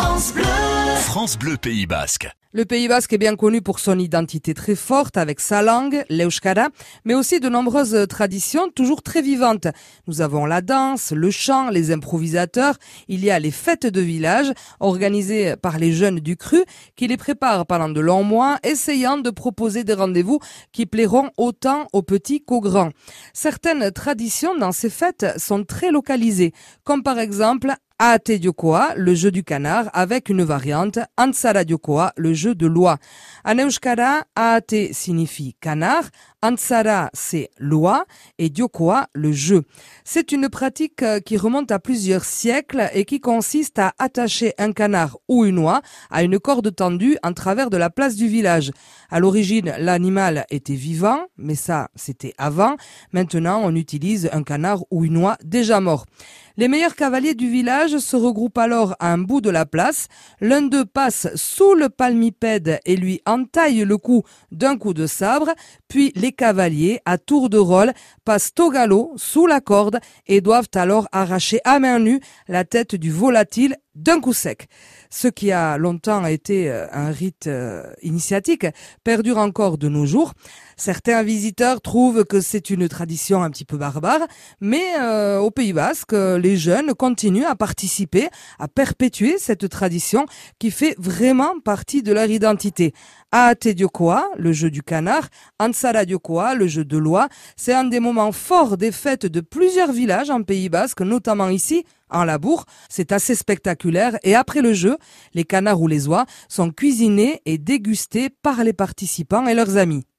France Bleu. France Bleu Pays Basque. Le Pays Basque est bien connu pour son identité très forte avec sa langue, l'euskara, mais aussi de nombreuses traditions toujours très vivantes. Nous avons la danse, le chant, les improvisateurs. Il y a les fêtes de village organisées par les jeunes du cru qui les préparent pendant de longs mois, essayant de proposer des rendez-vous qui plairont autant aux petits qu'aux grands. Certaines traditions dans ces fêtes sont très localisées, comme par exemple Aate Diokoa, le jeu du canard, avec une variante Ansara Diokoa, le jeu de loi. En euskara, Aate signifie canard, Ansara c'est loi et Diokoa le jeu. C'est une pratique euh, qui remonte à plusieurs siècles et qui consiste à attacher un canard ou une oie à une corde tendue en travers de la place du village. À l'origine, l'animal était vivant, mais ça c'était avant. Maintenant, on utilise un canard ou une oie déjà mort. Les meilleurs cavaliers du village se regroupent alors à un bout de la place. L'un d'eux passe sous le palmipède et lui entaille le cou d'un coup de sabre, puis les cavaliers, à tour de rôle, passent au galop sous la corde et doivent alors arracher à main nue la tête du volatile d'un coup sec. Ce qui a longtemps été euh, un rite euh, initiatique perdure encore de nos jours. Certains visiteurs trouvent que c'est une tradition un petit peu barbare, mais euh, au Pays Basque, les jeunes continuent à participer, à perpétuer cette tradition qui fait vraiment partie de leur identité. Aate Diokoa, le jeu du canard, Ansara Diokoa, le jeu de loi, c'est un des moments forts des fêtes de plusieurs villages en Pays Basque, notamment ici, en Labour. C'est assez spectaculaire et après le jeu, les canards ou les oies sont cuisinés et dégustés par les participants et leurs amis.